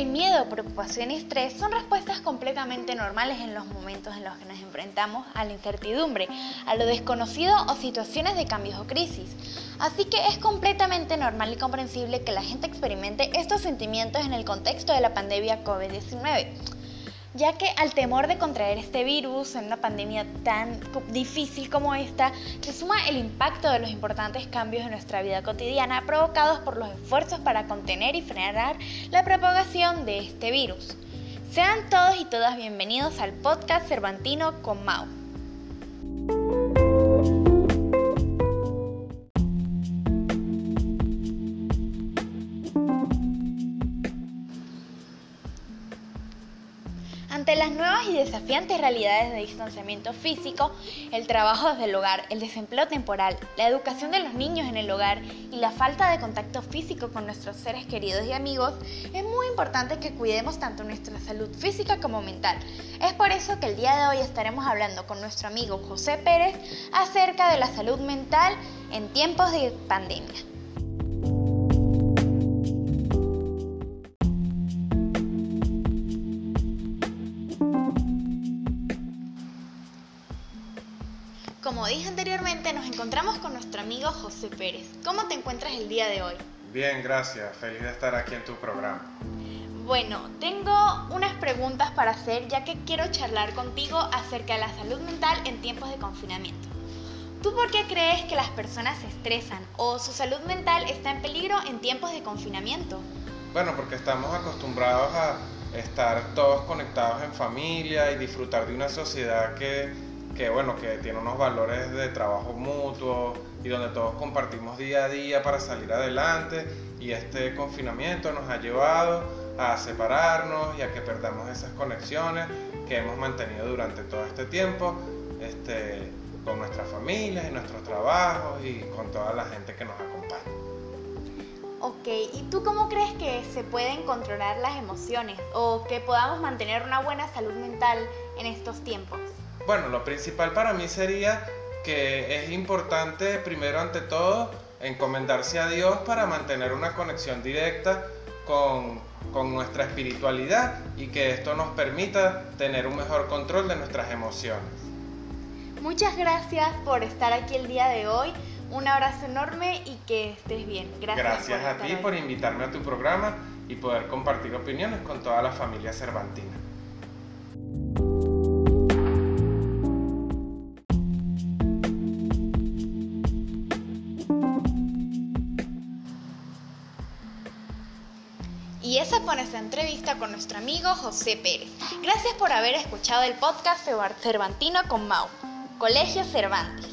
miedo, preocupación y estrés son respuestas completamente normales en los momentos en los que nos enfrentamos a la incertidumbre, a lo desconocido o situaciones de cambios o crisis. Así que es completamente normal y comprensible que la gente experimente estos sentimientos en el contexto de la pandemia COVID-19 ya que al temor de contraer este virus en una pandemia tan difícil como esta, se suma el impacto de los importantes cambios en nuestra vida cotidiana provocados por los esfuerzos para contener y frenar la propagación de este virus. Sean todos y todas bienvenidos al podcast Cervantino con Mau. Ante las nuevas y desafiantes realidades de distanciamiento físico, el trabajo desde el hogar, el desempleo temporal, la educación de los niños en el hogar y la falta de contacto físico con nuestros seres queridos y amigos, es muy importante que cuidemos tanto nuestra salud física como mental. Es por eso que el día de hoy estaremos hablando con nuestro amigo José Pérez acerca de la salud mental en tiempos de pandemia. Como dije anteriormente, nos encontramos con nuestro amigo José Pérez. ¿Cómo te encuentras el día de hoy? Bien, gracias. Feliz de estar aquí en tu programa. Bueno, tengo unas preguntas para hacer ya que quiero charlar contigo acerca de la salud mental en tiempos de confinamiento. ¿Tú por qué crees que las personas se estresan o su salud mental está en peligro en tiempos de confinamiento? Bueno, porque estamos acostumbrados a estar todos conectados en familia y disfrutar de una sociedad que que bueno, que tiene unos valores de trabajo mutuo y donde todos compartimos día a día para salir adelante y este confinamiento nos ha llevado a separarnos y a que perdamos esas conexiones que hemos mantenido durante todo este tiempo este, con nuestras familias y nuestros trabajos y con toda la gente que nos acompaña. Ok, ¿y tú cómo crees que se pueden controlar las emociones o que podamos mantener una buena salud mental en estos tiempos? Bueno, lo principal para mí sería que es importante, primero ante todo, encomendarse a Dios para mantener una conexión directa con, con, nuestra espiritualidad y que esto nos permita tener un mejor control de nuestras emociones. Muchas gracias por estar aquí el día de hoy. Un abrazo enorme y que estés bien. Gracias, gracias a ti por invitarme a tu programa y poder compartir opiniones con toda la familia cervantina. Y esa fue nuestra entrevista con nuestro amigo José Pérez. Gracias por haber escuchado el podcast Cervantino con Mau, Colegio Cervantes.